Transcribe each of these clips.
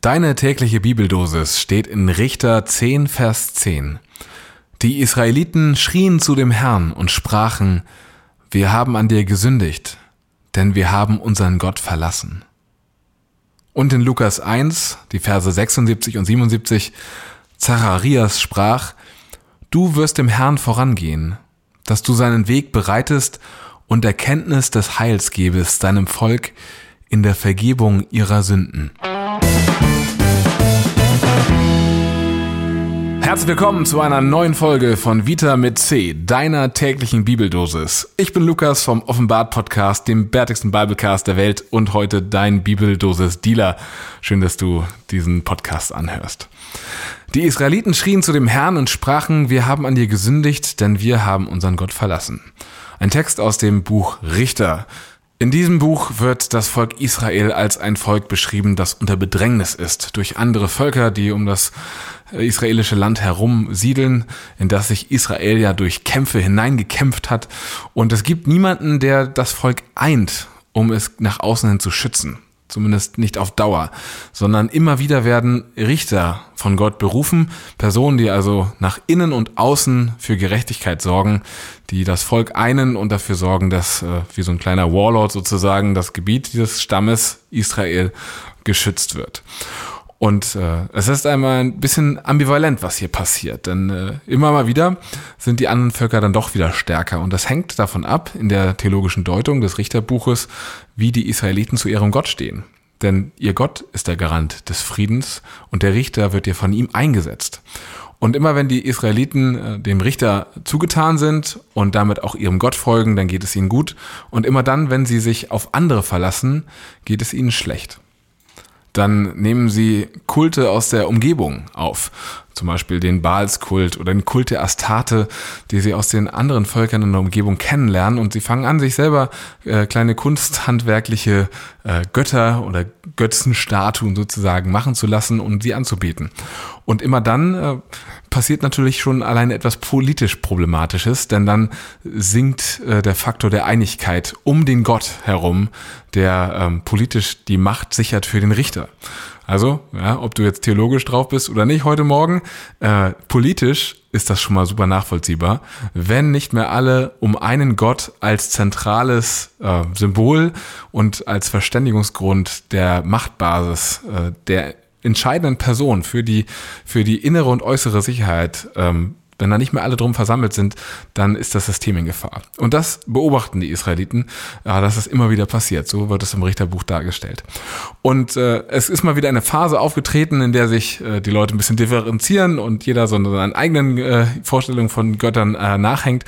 Deine tägliche Bibeldosis steht in Richter 10, Vers 10. Die Israeliten schrien zu dem Herrn und sprachen, wir haben an dir gesündigt, denn wir haben unseren Gott verlassen. Und in Lukas 1, die Verse 76 und 77, Zacharias sprach, Du wirst dem Herrn vorangehen, dass du seinen Weg bereitest und Erkenntnis des Heils gebest deinem Volk in der Vergebung ihrer Sünden. Herzlich willkommen zu einer neuen Folge von Vita mit C, deiner täglichen Bibeldosis. Ich bin Lukas vom Offenbart Podcast, dem bärtigsten Biblecast der Welt und heute dein Bibeldosis Dealer. Schön, dass du diesen Podcast anhörst. Die Israeliten schrien zu dem Herrn und sprachen, wir haben an dir gesündigt, denn wir haben unseren Gott verlassen. Ein Text aus dem Buch Richter. In diesem Buch wird das Volk Israel als ein Volk beschrieben, das unter Bedrängnis ist durch andere Völker, die um das israelische Land herum siedeln, in das sich Israel ja durch Kämpfe hineingekämpft hat. Und es gibt niemanden, der das Volk eint, um es nach außen hin zu schützen zumindest nicht auf Dauer, sondern immer wieder werden Richter von Gott berufen, Personen, die also nach innen und außen für Gerechtigkeit sorgen, die das Volk einen und dafür sorgen, dass äh, wie so ein kleiner Warlord sozusagen das Gebiet dieses Stammes Israel geschützt wird. Und äh, es ist einmal ein bisschen ambivalent, was hier passiert, denn äh, immer mal wieder sind die anderen Völker dann doch wieder stärker. Und das hängt davon ab, in der theologischen Deutung des Richterbuches, wie die Israeliten zu ihrem Gott stehen. Denn ihr Gott ist der Garant des Friedens und der Richter wird ja von ihm eingesetzt. Und immer wenn die Israeliten äh, dem Richter zugetan sind und damit auch ihrem Gott folgen, dann geht es ihnen gut. Und immer dann, wenn sie sich auf andere verlassen, geht es ihnen schlecht dann nehmen sie Kulte aus der Umgebung auf. Zum Beispiel den Baalskult oder den Kult der Astarte, die sie aus den anderen Völkern in der Umgebung kennenlernen. Und sie fangen an, sich selber äh, kleine kunsthandwerkliche äh, Götter oder Götzenstatuen sozusagen machen zu lassen und sie anzubeten. Und immer dann äh, passiert natürlich schon allein etwas politisch Problematisches, denn dann sinkt äh, der Faktor der Einigkeit um den Gott herum, der ähm, politisch die Macht sichert für den Richter. Also, ja, ob du jetzt theologisch drauf bist oder nicht heute Morgen, äh, politisch ist das schon mal super nachvollziehbar, wenn nicht mehr alle um einen Gott als zentrales äh, Symbol und als Verständigungsgrund der Machtbasis äh, der entscheidenden Person für die, für die innere und äußere Sicherheit ähm, wenn da nicht mehr alle drum versammelt sind, dann ist das System in Gefahr. Und das beobachten die Israeliten, dass das immer wieder passiert. So wird es im Richterbuch dargestellt. Und äh, es ist mal wieder eine Phase aufgetreten, in der sich äh, die Leute ein bisschen differenzieren und jeder so eine eigenen äh, Vorstellungen von Göttern äh, nachhängt.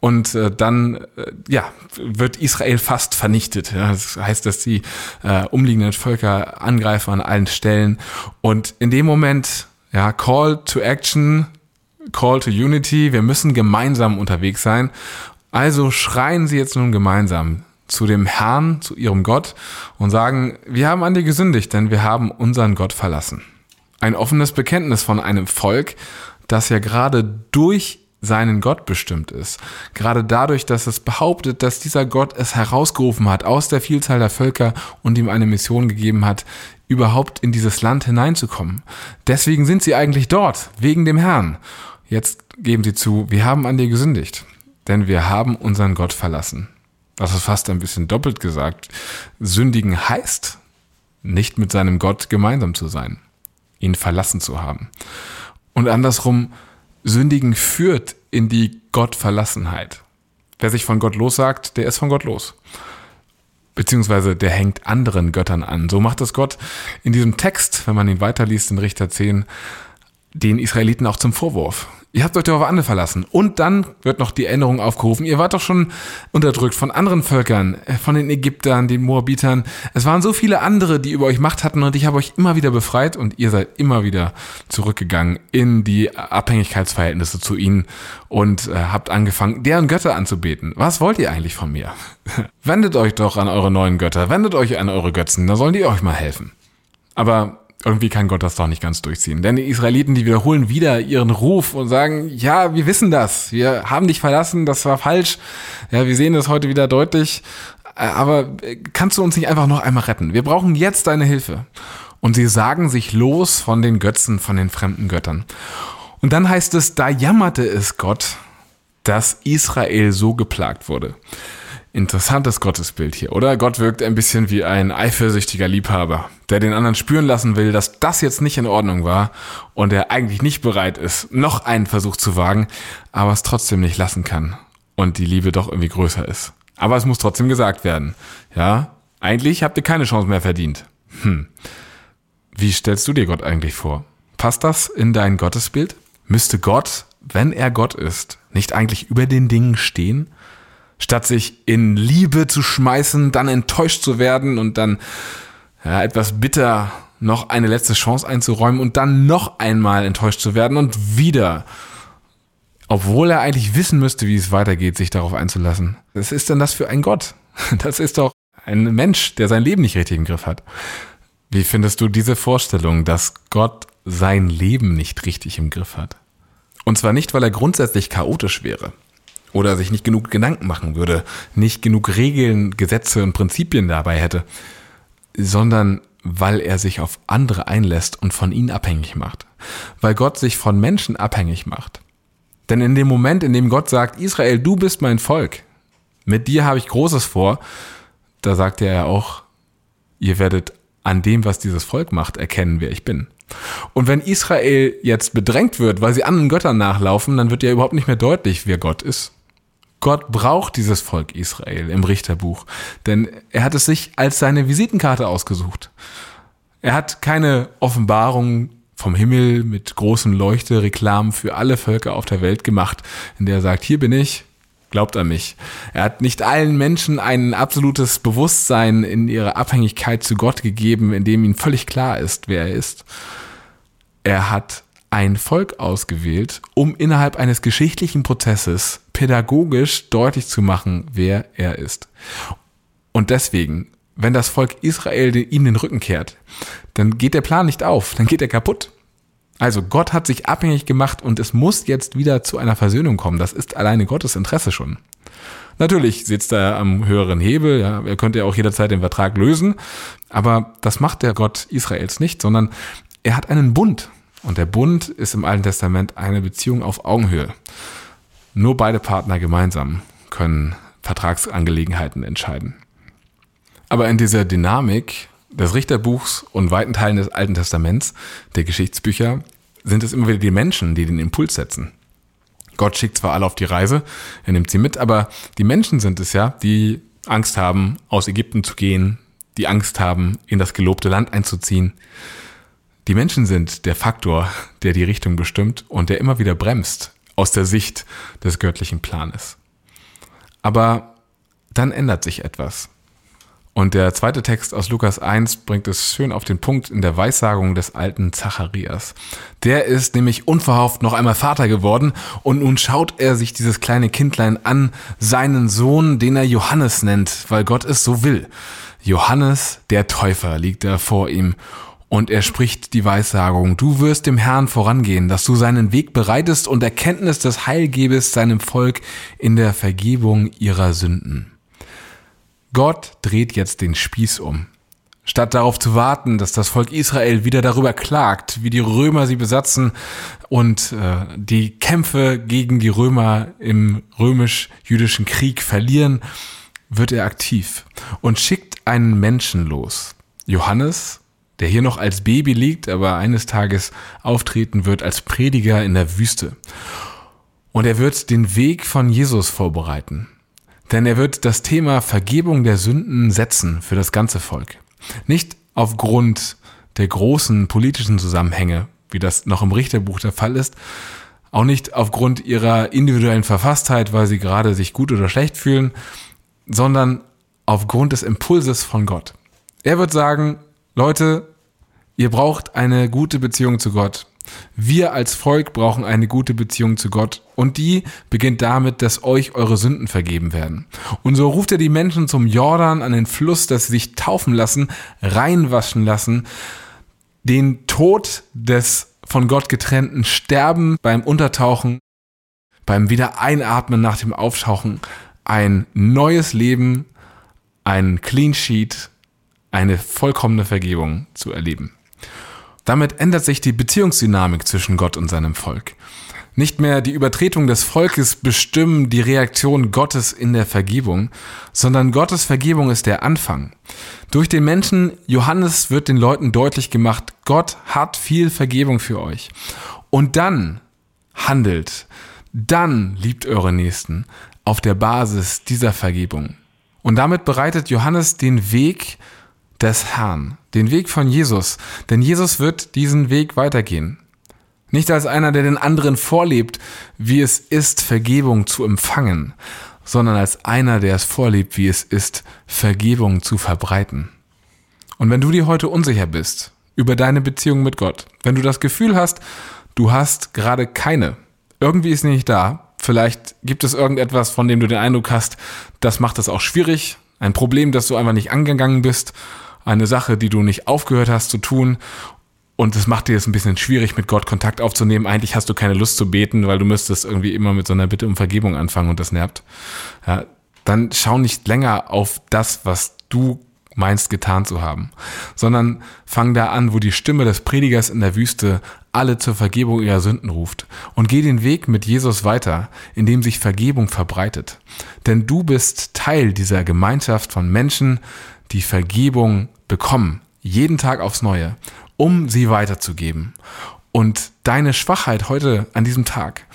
Und äh, dann äh, ja, wird Israel fast vernichtet. Ja, das heißt, dass die äh, umliegenden Völker angreifen an allen Stellen. Und in dem Moment, ja, Call to Action, Call to Unity, wir müssen gemeinsam unterwegs sein. Also schreien Sie jetzt nun gemeinsam zu dem Herrn, zu Ihrem Gott und sagen, wir haben an dir gesündigt, denn wir haben unseren Gott verlassen. Ein offenes Bekenntnis von einem Volk, das ja gerade durch seinen Gott bestimmt ist. Gerade dadurch, dass es behauptet, dass dieser Gott es herausgerufen hat aus der Vielzahl der Völker und ihm eine Mission gegeben hat, überhaupt in dieses Land hineinzukommen. Deswegen sind sie eigentlich dort, wegen dem Herrn. Jetzt geben sie zu, wir haben an dir gesündigt, denn wir haben unseren Gott verlassen. Das ist fast ein bisschen doppelt gesagt. Sündigen heißt, nicht mit seinem Gott gemeinsam zu sein, ihn verlassen zu haben. Und andersrum, Sündigen führt in die Gottverlassenheit. Wer sich von Gott lossagt, der ist von Gott los. Beziehungsweise der hängt anderen Göttern an. So macht es Gott in diesem Text, wenn man ihn weiterliest in Richter 10, den Israeliten auch zum Vorwurf. Ihr habt euch doch auf andere verlassen. Und dann wird noch die Erinnerung aufgerufen. Ihr wart doch schon unterdrückt von anderen Völkern, äh, von den Ägyptern, den Moabitern. Es waren so viele andere, die über euch Macht hatten und ich habe euch immer wieder befreit und ihr seid immer wieder zurückgegangen in die Abhängigkeitsverhältnisse zu ihnen und äh, habt angefangen, deren Götter anzubeten. Was wollt ihr eigentlich von mir? Wendet euch doch an eure neuen Götter, wendet euch an eure Götzen, da sollen die euch mal helfen. Aber irgendwie kann Gott das doch nicht ganz durchziehen. Denn die Israeliten, die wiederholen wieder ihren Ruf und sagen, ja, wir wissen das, wir haben dich verlassen, das war falsch. Ja, wir sehen das heute wieder deutlich. Äh, aber äh, kannst du uns nicht einfach noch einmal retten? Wir brauchen jetzt deine Hilfe. Und sie sagen sich los von den Götzen, von den fremden Göttern. Und dann heißt es, da jammerte es Gott, dass Israel so geplagt wurde. Interessantes Gottesbild hier, oder? Gott wirkt ein bisschen wie ein eifersüchtiger Liebhaber, der den anderen spüren lassen will, dass das jetzt nicht in Ordnung war und der eigentlich nicht bereit ist, noch einen Versuch zu wagen, aber es trotzdem nicht lassen kann und die Liebe doch irgendwie größer ist. Aber es muss trotzdem gesagt werden. Ja, eigentlich habt ihr keine Chance mehr verdient. Hm. Wie stellst du dir Gott eigentlich vor? Passt das in dein Gottesbild? Müsste Gott, wenn er Gott ist, nicht eigentlich über den Dingen stehen? Statt sich in Liebe zu schmeißen, dann enttäuscht zu werden und dann ja, etwas bitter noch eine letzte Chance einzuräumen und dann noch einmal enttäuscht zu werden und wieder, obwohl er eigentlich wissen müsste, wie es weitergeht, sich darauf einzulassen. Was ist denn das für ein Gott? Das ist doch ein Mensch, der sein Leben nicht richtig im Griff hat. Wie findest du diese Vorstellung, dass Gott sein Leben nicht richtig im Griff hat? Und zwar nicht, weil er grundsätzlich chaotisch wäre oder sich nicht genug Gedanken machen würde, nicht genug Regeln, Gesetze und Prinzipien dabei hätte, sondern weil er sich auf andere einlässt und von ihnen abhängig macht. Weil Gott sich von Menschen abhängig macht. Denn in dem Moment, in dem Gott sagt, Israel, du bist mein Volk, mit dir habe ich Großes vor, da sagt er ja auch, ihr werdet an dem, was dieses Volk macht, erkennen, wer ich bin. Und wenn Israel jetzt bedrängt wird, weil sie anderen Göttern nachlaufen, dann wird ja überhaupt nicht mehr deutlich, wer Gott ist. Gott braucht dieses Volk Israel im Richterbuch, denn er hat es sich als seine Visitenkarte ausgesucht. Er hat keine Offenbarung vom Himmel mit großen Leuchte-Reklamen für alle Völker auf der Welt gemacht, in der er sagt, hier bin ich, glaubt an mich. Er hat nicht allen Menschen ein absolutes Bewusstsein in ihrer Abhängigkeit zu Gott gegeben, in dem ihnen völlig klar ist, wer er ist. Er hat ein Volk ausgewählt, um innerhalb eines geschichtlichen Prozesses pädagogisch deutlich zu machen, wer er ist. Und deswegen, wenn das Volk Israel ihm den Rücken kehrt, dann geht der Plan nicht auf, dann geht er kaputt. Also Gott hat sich abhängig gemacht und es muss jetzt wieder zu einer Versöhnung kommen. Das ist alleine Gottes Interesse schon. Natürlich sitzt er am höheren Hebel, ja, er könnte ja auch jederzeit den Vertrag lösen, aber das macht der Gott Israels nicht, sondern er hat einen Bund und der Bund ist im Alten Testament eine Beziehung auf Augenhöhe. Nur beide Partner gemeinsam können Vertragsangelegenheiten entscheiden. Aber in dieser Dynamik des Richterbuchs und weiten Teilen des Alten Testaments, der Geschichtsbücher, sind es immer wieder die Menschen, die den Impuls setzen. Gott schickt zwar alle auf die Reise, er nimmt sie mit, aber die Menschen sind es ja, die Angst haben, aus Ägypten zu gehen, die Angst haben, in das gelobte Land einzuziehen, die Menschen sind der Faktor, der die Richtung bestimmt und der immer wieder bremst aus der Sicht des göttlichen Planes. Aber dann ändert sich etwas. Und der zweite Text aus Lukas 1 bringt es schön auf den Punkt in der Weissagung des alten Zacharias. Der ist nämlich unverhofft noch einmal Vater geworden und nun schaut er sich dieses kleine Kindlein an, seinen Sohn, den er Johannes nennt, weil Gott es so will. Johannes, der Täufer, liegt da vor ihm und er spricht die Weissagung, du wirst dem Herrn vorangehen, dass du seinen Weg bereitest und Erkenntnis des Heil gebest seinem Volk in der Vergebung ihrer Sünden. Gott dreht jetzt den Spieß um. Statt darauf zu warten, dass das Volk Israel wieder darüber klagt, wie die Römer sie besatzen und äh, die Kämpfe gegen die Römer im römisch-jüdischen Krieg verlieren, wird er aktiv und schickt einen Menschen los. Johannes, der hier noch als Baby liegt, aber eines Tages auftreten wird als Prediger in der Wüste. Und er wird den Weg von Jesus vorbereiten. Denn er wird das Thema Vergebung der Sünden setzen für das ganze Volk. Nicht aufgrund der großen politischen Zusammenhänge, wie das noch im Richterbuch der Fall ist, auch nicht aufgrund ihrer individuellen Verfasstheit, weil sie gerade sich gut oder schlecht fühlen, sondern aufgrund des Impulses von Gott. Er wird sagen, Leute, Ihr braucht eine gute Beziehung zu Gott. Wir als Volk brauchen eine gute Beziehung zu Gott und die beginnt damit, dass euch eure Sünden vergeben werden. Und so ruft er die Menschen zum Jordan an den Fluss, dass sie sich taufen lassen, reinwaschen lassen, den Tod des von Gott getrennten Sterben beim Untertauchen, beim Wiedereinatmen nach dem Auftauchen, ein neues Leben, ein Clean Sheet, eine vollkommene Vergebung zu erleben. Damit ändert sich die Beziehungsdynamik zwischen Gott und seinem Volk. Nicht mehr die Übertretung des Volkes bestimmen die Reaktion Gottes in der Vergebung, sondern Gottes Vergebung ist der Anfang. Durch den Menschen Johannes wird den Leuten deutlich gemacht, Gott hat viel Vergebung für euch. Und dann handelt, dann liebt eure Nächsten auf der Basis dieser Vergebung. Und damit bereitet Johannes den Weg des Herrn, den Weg von Jesus, denn Jesus wird diesen Weg weitergehen. Nicht als einer, der den anderen vorlebt, wie es ist, Vergebung zu empfangen, sondern als einer, der es vorlebt, wie es ist, Vergebung zu verbreiten. Und wenn du dir heute unsicher bist über deine Beziehung mit Gott, wenn du das Gefühl hast, du hast gerade keine, irgendwie ist nicht da, vielleicht gibt es irgendetwas, von dem du den Eindruck hast, das macht es auch schwierig, ein Problem, das du einfach nicht angegangen bist, eine Sache, die du nicht aufgehört hast zu tun und es macht dir jetzt ein bisschen schwierig, mit Gott Kontakt aufzunehmen. Eigentlich hast du keine Lust zu beten, weil du müsstest irgendwie immer mit so einer Bitte um Vergebung anfangen und das nervt. Ja, dann schau nicht länger auf das, was du meinst getan zu haben, sondern fang da an, wo die Stimme des Predigers in der Wüste alle zur Vergebung ihrer Sünden ruft und geh den Weg mit Jesus weiter, in dem sich Vergebung verbreitet. Denn du bist Teil dieser Gemeinschaft von Menschen, die Vergebung bekommen, jeden Tag aufs Neue um sie weiterzugeben. Und deine Schwachheit heute an diesem Tag,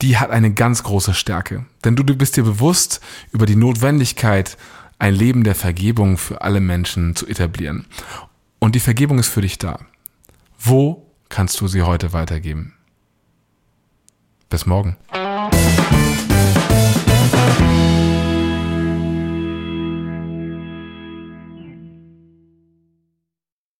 die hat eine ganz große Stärke. Denn du, du bist dir bewusst über die Notwendigkeit, ein Leben der Vergebung für alle Menschen zu etablieren. Und die Vergebung ist für dich da. Wo kannst du sie heute weitergeben? Bis morgen.